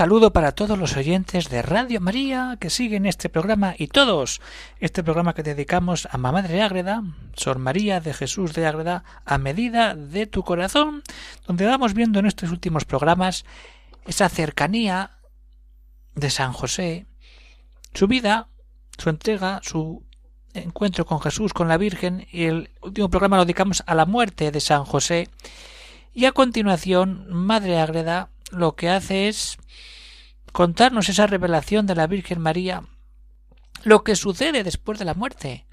Saludo para todos los oyentes de Radio María que siguen este programa y todos este programa que dedicamos a Mamá de Ágreda, Sor María de Jesús de Ágreda, a medida de tu corazón, donde vamos viendo en estos últimos programas esa cercanía de San José, su vida, su entrega, su encuentro con Jesús, con la Virgen, y el último programa lo dedicamos a la muerte de San José. Y a continuación, Madre Ágreda lo que hace es contarnos esa revelación de la Virgen María, lo que sucede después de la muerte,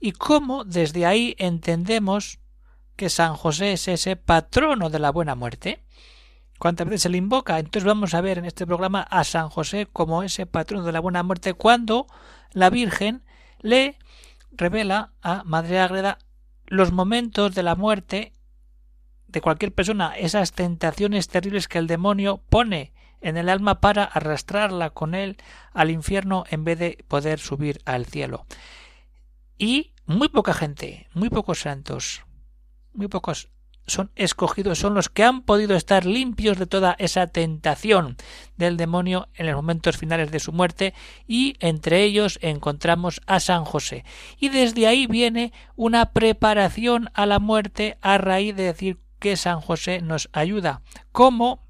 y cómo desde ahí entendemos que San José es ese patrono de la buena muerte. ¿Cuántas veces se le invoca? Entonces vamos a ver en este programa a San José como ese patrono de la buena muerte cuando la Virgen le revela a Madre Ágreda los momentos de la muerte de cualquier persona, esas tentaciones terribles que el demonio pone en el alma para arrastrarla con él al infierno en vez de poder subir al cielo. Y muy poca gente, muy pocos santos, muy pocos son escogidos, son los que han podido estar limpios de toda esa tentación del demonio en los momentos finales de su muerte y entre ellos encontramos a San José. Y desde ahí viene una preparación a la muerte a raíz de decir que San José nos ayuda, como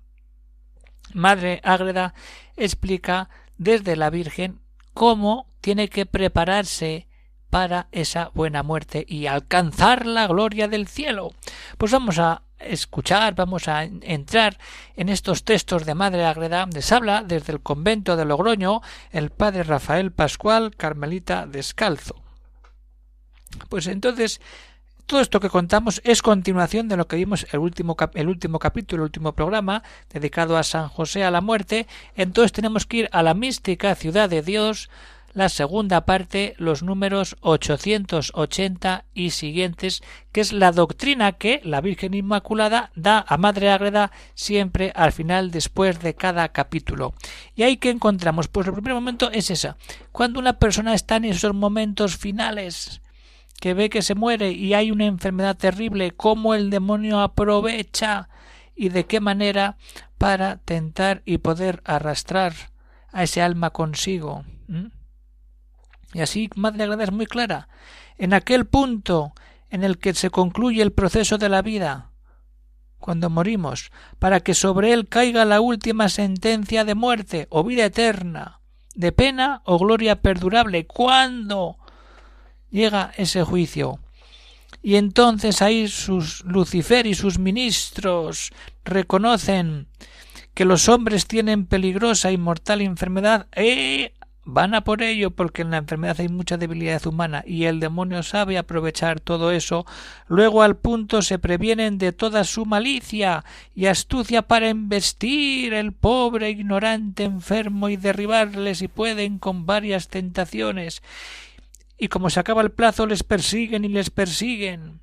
Madre Ágreda explica desde la Virgen cómo tiene que prepararse para esa buena muerte y alcanzar la gloria del cielo. Pues vamos a escuchar, vamos a entrar en estos textos de Madre Ágreda. Les habla desde el convento de Logroño el padre Rafael Pascual, Carmelita Descalzo. Pues entonces todo esto que contamos es continuación de lo que vimos el último, el último capítulo, el último programa, dedicado a San José a la muerte. Entonces tenemos que ir a la mística ciudad de Dios, la segunda parte, los números 880 y siguientes, que es la doctrina que la Virgen Inmaculada da a Madre Ágreda siempre al final después de cada capítulo. ¿Y ahí que encontramos? Pues el primer momento es esa. Cuando una persona está en esos momentos finales, que ve que se muere y hay una enfermedad terrible, cómo el demonio aprovecha y de qué manera para tentar y poder arrastrar a ese alma consigo. Y así Madre Agrada es muy clara. En aquel punto en el que se concluye el proceso de la vida, cuando morimos, para que sobre él caiga la última sentencia de muerte o vida eterna, de pena o gloria perdurable, cuando llega ese juicio. Y entonces ahí sus Lucifer y sus ministros reconocen que los hombres tienen peligrosa y mortal enfermedad e van a por ello porque en la enfermedad hay mucha debilidad humana y el demonio sabe aprovechar todo eso, luego al punto se previenen de toda su malicia y astucia para embestir el pobre ignorante enfermo y derribarle si pueden con varias tentaciones y como se acaba el plazo les persiguen y les persiguen.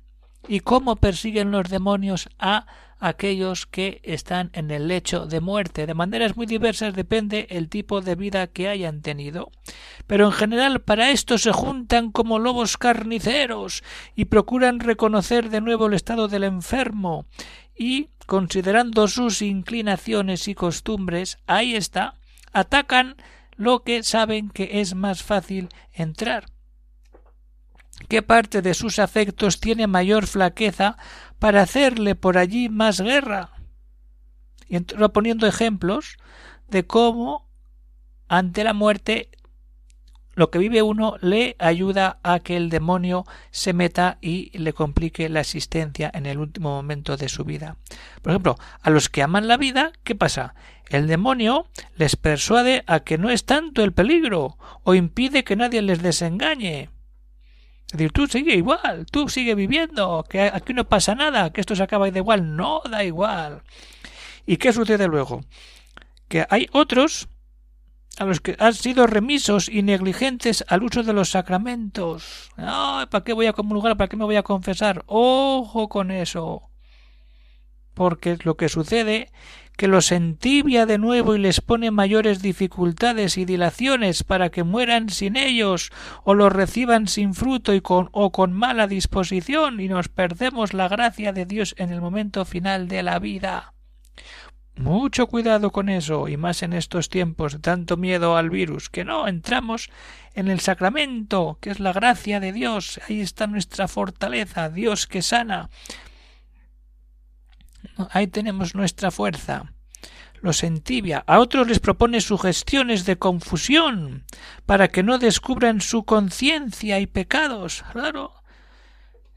¿Y cómo persiguen los demonios a aquellos que están en el lecho de muerte? De maneras muy diversas depende el tipo de vida que hayan tenido. Pero en general para esto se juntan como lobos carniceros y procuran reconocer de nuevo el estado del enfermo y, considerando sus inclinaciones y costumbres, ahí está, atacan lo que saben que es más fácil entrar qué parte de sus afectos tiene mayor flaqueza para hacerle por allí más guerra. Y va poniendo ejemplos de cómo ante la muerte lo que vive uno le ayuda a que el demonio se meta y le complique la existencia en el último momento de su vida. Por ejemplo, a los que aman la vida, ¿qué pasa? El demonio les persuade a que no es tanto el peligro o impide que nadie les desengañe. Es decir, tú sigue igual, tú sigue viviendo, que aquí no pasa nada, que esto se acaba y da igual, no da igual. ¿Y qué sucede luego? que hay otros a los que han sido remisos y negligentes al uso de los sacramentos. ¿Para qué voy a comulgar? ¿Para qué me voy a confesar? Ojo con eso. Porque lo que sucede que los entibia de nuevo y les pone mayores dificultades y dilaciones para que mueran sin ellos o los reciban sin fruto y con o con mala disposición y nos perdemos la gracia de Dios en el momento final de la vida. Mucho cuidado con eso, y más en estos tiempos de tanto miedo al virus, que no entramos en el sacramento, que es la gracia de Dios. Ahí está nuestra fortaleza, Dios que sana. Ahí tenemos nuestra fuerza. Los entibia. A otros les propone sugestiones de confusión, para que no descubran su conciencia y pecados. Claro.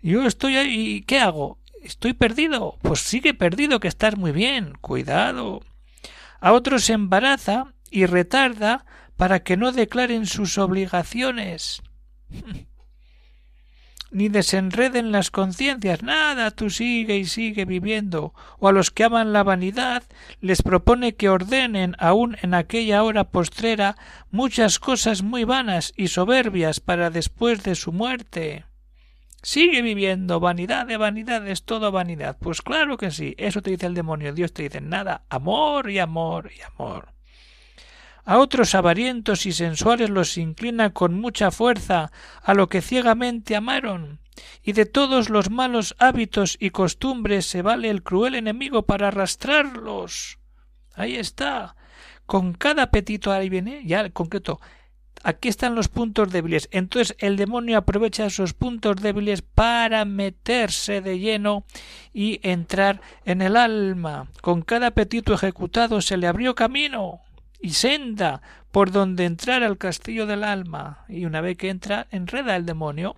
Yo estoy ahí. ¿Qué hago? Estoy perdido. Pues sigue perdido, que estás muy bien. Cuidado. A otros embaraza y retarda para que no declaren sus obligaciones. Ni desenreden las conciencias. Nada, tú sigue y sigue viviendo. O a los que aman la vanidad les propone que ordenen aún en aquella hora postrera muchas cosas muy vanas y soberbias para después de su muerte. Sigue viviendo, vanidad de vanidad es todo vanidad. Pues claro que sí, eso te dice el demonio, Dios te dice nada, amor y amor y amor. A otros avarientos y sensuales los inclina con mucha fuerza a lo que ciegamente amaron, y de todos los malos hábitos y costumbres se vale el cruel enemigo para arrastrarlos. Ahí está. Con cada apetito ahí viene, ya el concreto, Aquí están los puntos débiles. Entonces el demonio aprovecha esos puntos débiles para meterse de lleno y entrar en el alma. Con cada apetito ejecutado se le abrió camino y senda por donde entrar al castillo del alma. Y una vez que entra, enreda el demonio.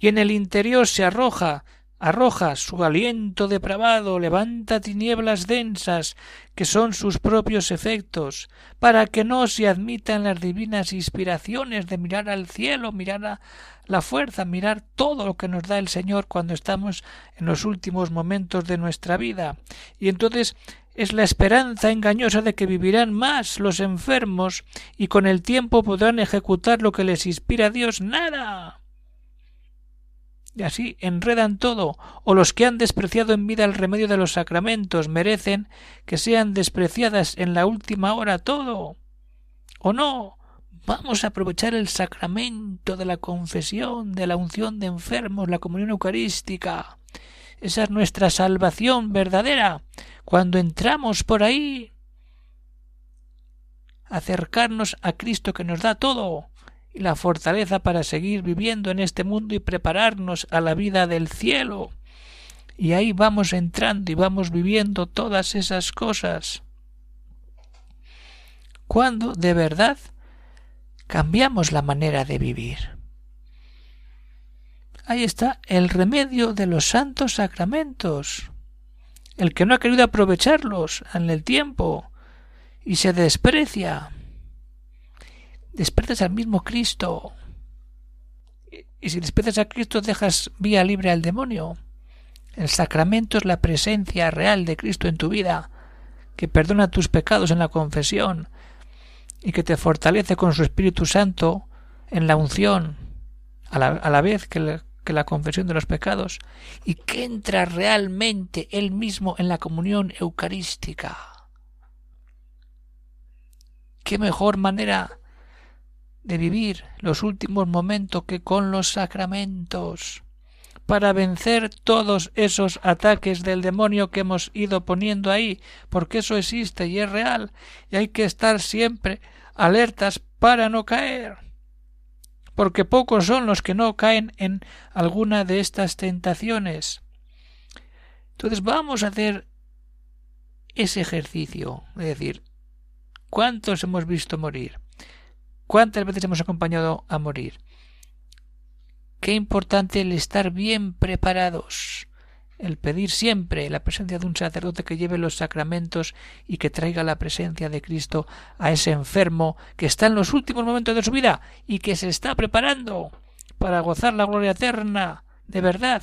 Y en el interior se arroja arroja su aliento depravado, levanta tinieblas densas, que son sus propios efectos, para que no se admitan las divinas inspiraciones de mirar al cielo, mirar a la fuerza, mirar todo lo que nos da el Señor cuando estamos en los últimos momentos de nuestra vida. Y entonces es la esperanza engañosa de que vivirán más los enfermos y con el tiempo podrán ejecutar lo que les inspira Dios. Nada y así enredan todo, o los que han despreciado en vida el remedio de los sacramentos merecen que sean despreciadas en la última hora todo. ¿O no? Vamos a aprovechar el sacramento de la confesión, de la unción de enfermos, la comunión eucarística. Esa es nuestra salvación verdadera. Cuando entramos por ahí, acercarnos a Cristo que nos da todo, y la fortaleza para seguir viviendo en este mundo y prepararnos a la vida del cielo. Y ahí vamos entrando y vamos viviendo todas esas cosas. Cuando de verdad cambiamos la manera de vivir. Ahí está el remedio de los santos sacramentos. El que no ha querido aprovecharlos en el tiempo y se desprecia desprecias al mismo Cristo. Y si desprecias a Cristo dejas vía libre al demonio. El sacramento es la presencia real de Cristo en tu vida, que perdona tus pecados en la confesión y que te fortalece con su Espíritu Santo en la unción, a la, vez que, que la confesión de los pecados, y que entra realmente él mismo en la comunión eucarística. ¿Qué mejor manera de vivir los últimos momentos que con los sacramentos para vencer todos esos ataques del demonio que hemos ido poniendo ahí, porque eso existe y es real, y hay que estar siempre alertas para no caer, porque pocos son los que no caen en alguna de estas tentaciones. Entonces vamos a hacer ese ejercicio, es decir, ¿cuántos hemos visto morir? ¿Cuántas veces hemos acompañado a morir? Qué importante el estar bien preparados, el pedir siempre la presencia de un sacerdote que lleve los sacramentos y que traiga la presencia de Cristo a ese enfermo que está en los últimos momentos de su vida y que se está preparando para gozar la gloria eterna, de verdad.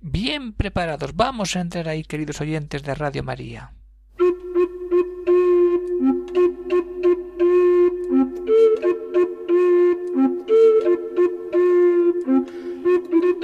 Bien preparados, vamos a entrar ahí, queridos oyentes de Radio María.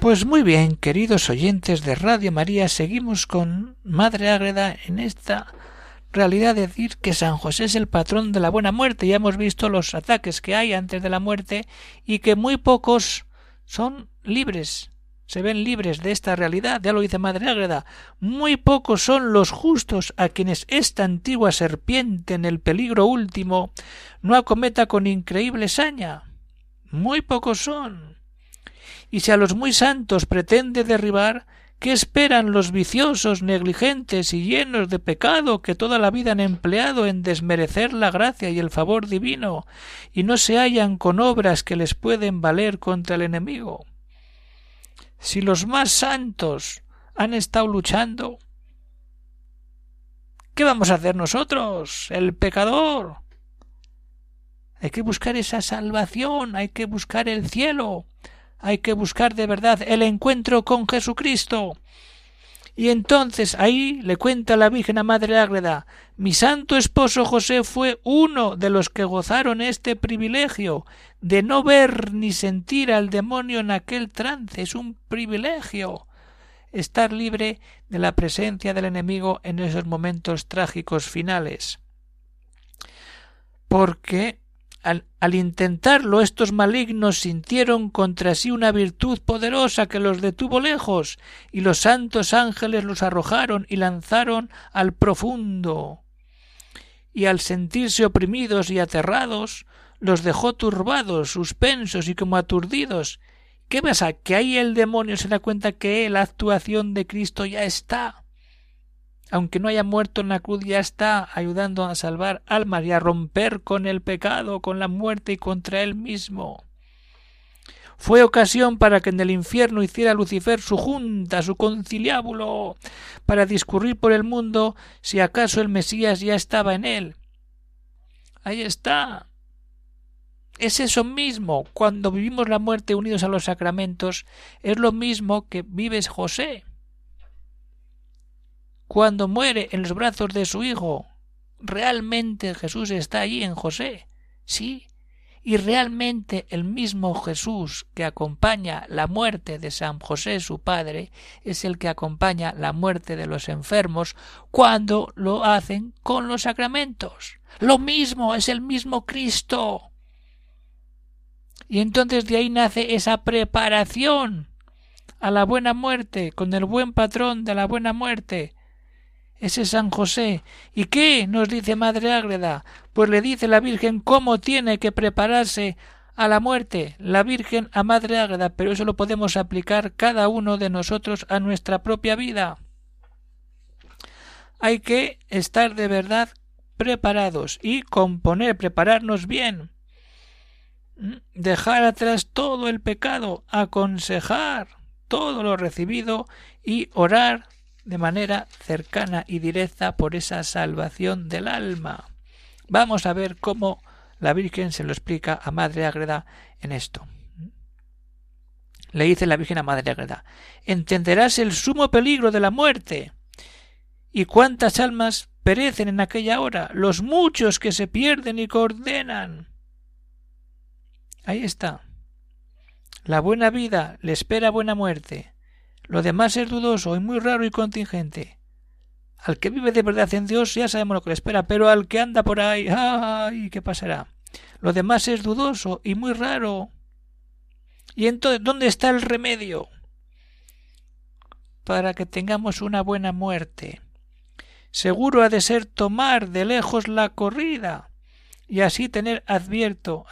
Pues muy bien, queridos oyentes de Radio María, seguimos con Madre Ágreda en esta realidad de decir que San José es el patrón de la buena muerte. Ya hemos visto los ataques que hay antes de la muerte y que muy pocos son libres, se ven libres de esta realidad. Ya lo dice Madre Ágreda. Muy pocos son los justos a quienes esta antigua serpiente en el peligro último no acometa con increíble saña. Muy pocos son y si a los muy santos pretende derribar, ¿qué esperan los viciosos, negligentes y llenos de pecado que toda la vida han empleado en desmerecer la gracia y el favor divino, y no se hallan con obras que les pueden valer contra el enemigo? Si los más santos han estado luchando, ¿qué vamos a hacer nosotros, el pecador? Hay que buscar esa salvación, hay que buscar el cielo, hay que buscar de verdad el encuentro con Jesucristo. Y entonces ahí le cuenta la Virgen a Madre Ágreda mi santo esposo José fue uno de los que gozaron este privilegio de no ver ni sentir al demonio en aquel trance. Es un privilegio estar libre de la presencia del enemigo en esos momentos trágicos finales. Porque al, intentarlo estos malignos sintieron contra sí una virtud poderosa que los detuvo lejos, y los santos ángeles los arrojaron y lanzaron al profundo. Y al sentirse oprimidos y aterrados, los dejó turbados, suspensos y como aturdidos. ¿Qué pasa? Que ahí el demonio se da cuenta que la actuación de Cristo ya está aunque no haya muerto en la cruz, ya está ayudando a salvar almas y a romper con el pecado, con la muerte y contra él mismo. Fue ocasión para que en el infierno hiciera Lucifer su junta, su conciliábulo, para discurrir por el mundo si acaso el Mesías ya estaba en él. Ahí está. Es eso mismo. Cuando vivimos la muerte unidos a los sacramentos, es lo mismo que vives José cuando muere en los brazos de su hijo. Realmente Jesús está allí en José. Sí. Y realmente el mismo Jesús que acompaña la muerte de San José su padre es el que acompaña la muerte de los enfermos cuando lo hacen con los sacramentos. Lo mismo, es el mismo Cristo. Y entonces de ahí nace esa preparación a la buena muerte, con el buen patrón de la buena muerte, ese San José. ¿Y qué? nos dice Madre Ágreda. Pues le dice la Virgen cómo tiene que prepararse a la muerte, la Virgen a Madre Ágreda, pero eso lo podemos aplicar cada uno de nosotros a nuestra propia vida. Hay que estar de verdad preparados y componer, prepararnos bien. Dejar atrás todo el pecado, aconsejar todo lo recibido y orar de manera cercana y directa por esa salvación del alma. Vamos a ver cómo la Virgen se lo explica a Madre Agreda en esto. Le dice la Virgen a Madre Agreda entenderás el sumo peligro de la muerte. ¿Y cuántas almas perecen en aquella hora? Los muchos que se pierden y coordenan. Ahí está. La buena vida le espera buena muerte. Lo demás es dudoso y muy raro y contingente. Al que vive de verdad en Dios ya sabemos lo que le espera, pero al que anda por ahí, ¡ay! ¿qué pasará? Lo demás es dudoso y muy raro. ¿Y entonces dónde está el remedio? Para que tengamos una buena muerte. Seguro ha de ser tomar de lejos la corrida y así tener advierto,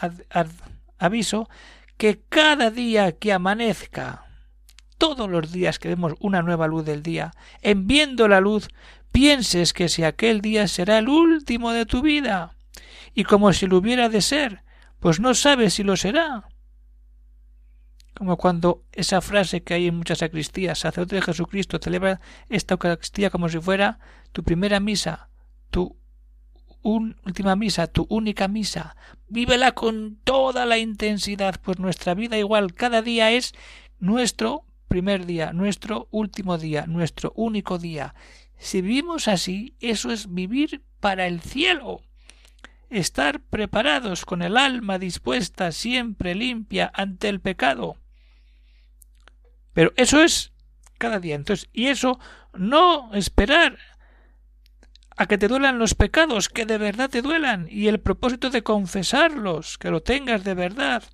aviso, que cada día que amanezca, todos los días que vemos una nueva luz del día, en viendo la luz, pienses que si aquel día será el último de tu vida, y como si lo hubiera de ser, pues no sabes si lo será. Como cuando esa frase que hay en muchas sacristías, sacerdote de Jesucristo, celebra esta Eucaristía como si fuera tu primera misa, tu última misa, tu única misa. Vívela con toda la intensidad, pues nuestra vida igual cada día es nuestro primer día, nuestro último día, nuestro único día. Si vivimos así, eso es vivir para el cielo. Estar preparados con el alma dispuesta siempre limpia ante el pecado. Pero eso es cada día. Entonces, y eso no esperar a que te duelan los pecados, que de verdad te duelan, y el propósito de confesarlos, que lo tengas de verdad,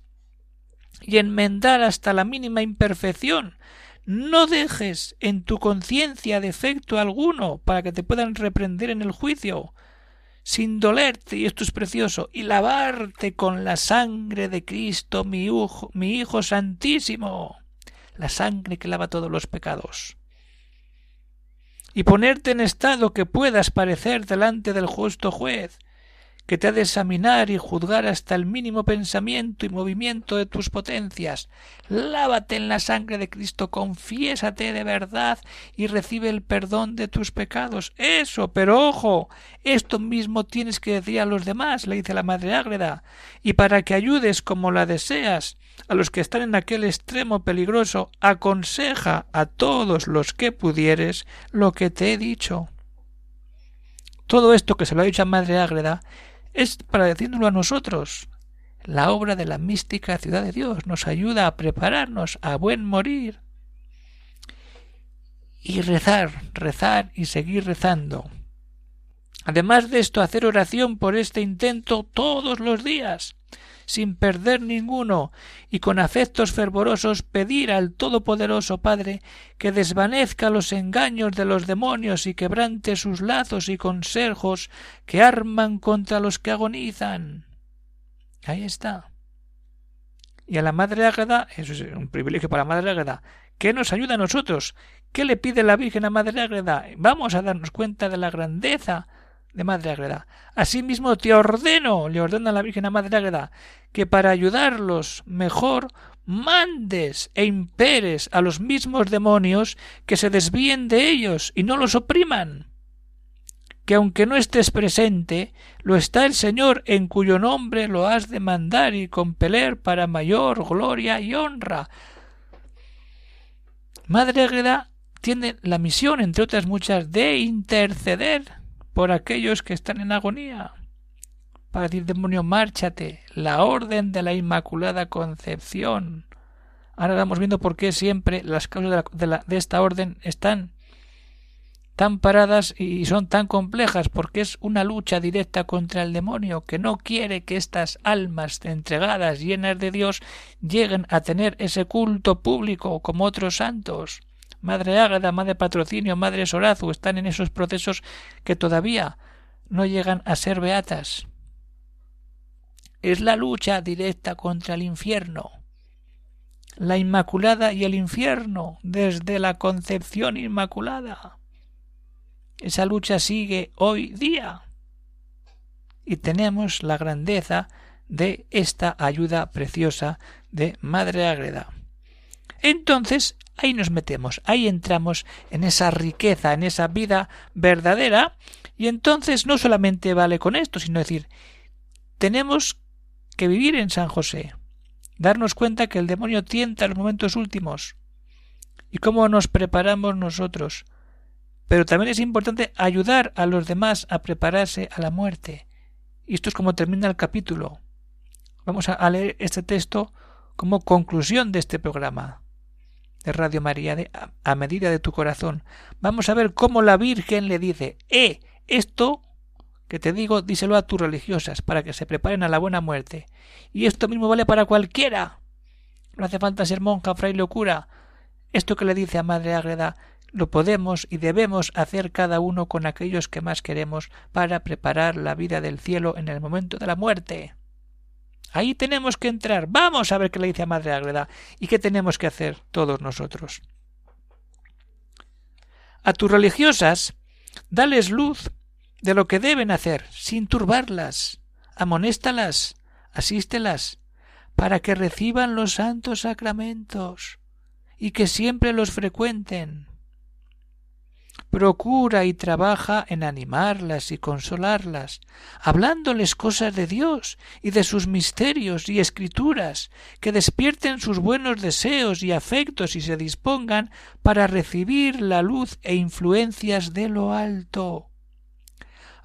y enmendar hasta la mínima imperfección. No dejes en tu conciencia defecto alguno para que te puedan reprender en el juicio, sin dolerte, y esto es precioso, y lavarte con la sangre de Cristo, mi hijo, mi hijo santísimo, la sangre que lava todos los pecados. Y ponerte en estado que puedas parecer delante del justo juez, que te ha de examinar y juzgar hasta el mínimo pensamiento y movimiento de tus potencias. Lávate en la sangre de Cristo, confiésate de verdad y recibe el perdón de tus pecados. Eso, pero ojo, esto mismo tienes que decir a los demás, le dice la Madre Ágreda, y para que ayudes como la deseas, a los que están en aquel extremo peligroso, aconseja a todos los que pudieres lo que te he dicho. Todo esto que se lo ha dicho a Madre Ágreda es para decírnoslo a nosotros. La obra de la mística ciudad de Dios nos ayuda a prepararnos a buen morir. Y rezar, rezar y seguir rezando. Además de esto, hacer oración por este intento todos los días sin perder ninguno, y con afectos fervorosos pedir al Todopoderoso Padre que desvanezca los engaños de los demonios y quebrante sus lazos y consejos que arman contra los que agonizan. Ahí está. Y a la Madre Ágada, eso es un privilegio para la Madre Ágada, ¿qué nos ayuda a nosotros? ¿Qué le pide la Virgen a Madre Ágreda? Vamos a darnos cuenta de la grandeza de Madre Ágreda. Asimismo te ordeno, le ordena la Virgen a Madre Ágreda, que para ayudarlos mejor mandes e imperes a los mismos demonios que se desvíen de ellos y no los opriman. Que aunque no estés presente, lo está el Señor en cuyo nombre lo has de mandar y compeler para mayor gloria y honra. Madre Ágreda tiene la misión, entre otras muchas, de interceder por aquellos que están en agonía. Para decir, demonio, márchate. La orden de la Inmaculada Concepción. Ahora vamos viendo por qué siempre las causas de, de esta orden están tan paradas y son tan complejas, porque es una lucha directa contra el demonio, que no quiere que estas almas entregadas, llenas de Dios, lleguen a tener ese culto público como otros santos. Madre Ágada, Madre Patrocinio, Madre Sorazu están en esos procesos que todavía no llegan a ser beatas. Es la lucha directa contra el infierno. La Inmaculada y el infierno desde la concepción Inmaculada. Esa lucha sigue hoy día. Y tenemos la grandeza de esta ayuda preciosa de Madre Ágreda. Entonces ahí nos metemos, ahí entramos en esa riqueza, en esa vida verdadera, y entonces no solamente vale con esto, sino decir, tenemos que vivir en San José, darnos cuenta que el demonio tienta en los momentos últimos, y cómo nos preparamos nosotros. Pero también es importante ayudar a los demás a prepararse a la muerte. Y esto es como termina el capítulo. Vamos a leer este texto como conclusión de este programa Radio María de a, medida de tu corazón. Vamos a ver cómo la Virgen le dice, eh, esto que te digo, díselo a tus religiosas para que se preparen a la buena muerte. Y esto mismo vale para cualquiera. No hace falta ser monja, fraile o cura. Esto que le dice a Madre Ágreda lo podemos y debemos hacer cada uno con aquellos que más queremos para preparar la vida del cielo en el momento de la muerte. Ahí tenemos que entrar. Vamos a ver qué le dice a Madre Ágreda y qué tenemos que hacer todos nosotros. A tus religiosas, dales luz de lo que deben hacer, sin turbarlas. Amonéstalas, asístelas, para que reciban los santos sacramentos y que siempre los frecuenten procura y trabaja en animarlas y consolarlas, hablándoles cosas de Dios y de sus misterios y escrituras, que despierten sus buenos deseos y afectos y se dispongan para recibir la luz e influencias de lo alto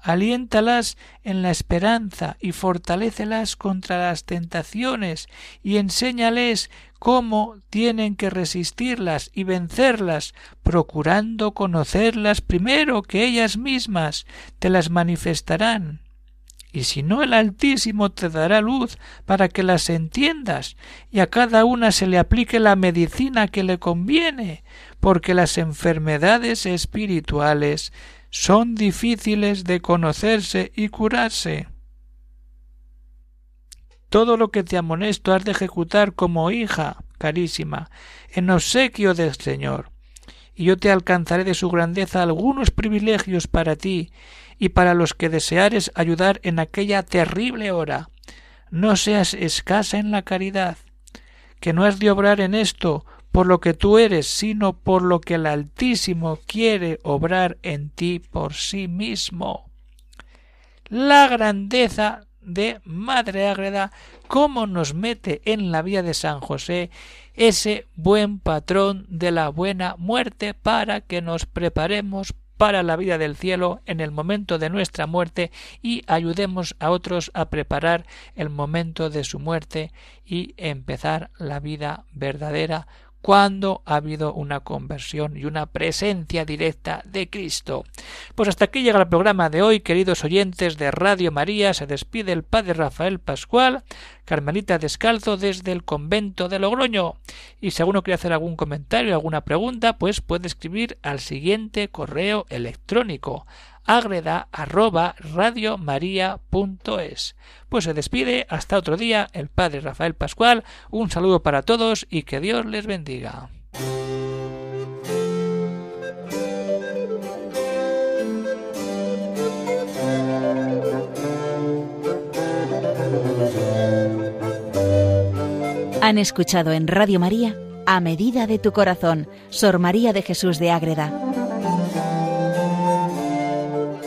aliéntalas en la esperanza y fortalécelas contra las tentaciones y enséñales cómo tienen que resistirlas y vencerlas, procurando conocerlas primero que ellas mismas te las manifestarán. Y si no el Altísimo te dará luz para que las entiendas y a cada una se le aplique la medicina que le conviene, porque las enfermedades espirituales son difíciles de conocerse y curarse. Todo lo que te amonesto has de ejecutar como hija, carísima, en obsequio del Señor, y yo te alcanzaré de su grandeza algunos privilegios para ti y para los que deseares ayudar en aquella terrible hora. No seas escasa en la caridad, que no has de obrar en esto por lo que tú eres, sino por lo que el Altísimo quiere obrar en ti por sí mismo. La grandeza de Madre Ágreda, cómo nos mete en la vía de San José ese buen patrón de la buena muerte para que nos preparemos para la vida del cielo en el momento de nuestra muerte y ayudemos a otros a preparar el momento de su muerte y empezar la vida verdadera cuando ha habido una conversión y una presencia directa de Cristo. Pues hasta aquí llega el programa de hoy, queridos oyentes de Radio María. Se despide el padre Rafael Pascual, Carmelita Descalzo desde el convento de Logroño. Y si alguno quiere hacer algún comentario, alguna pregunta, pues puede escribir al siguiente correo electrónico agreda arroba radiomaria.es. Pues se despide hasta otro día el padre Rafael Pascual. Un saludo para todos y que Dios les bendiga. Han escuchado en Radio María A Medida de tu Corazón, Sor María de Jesús de Ágreda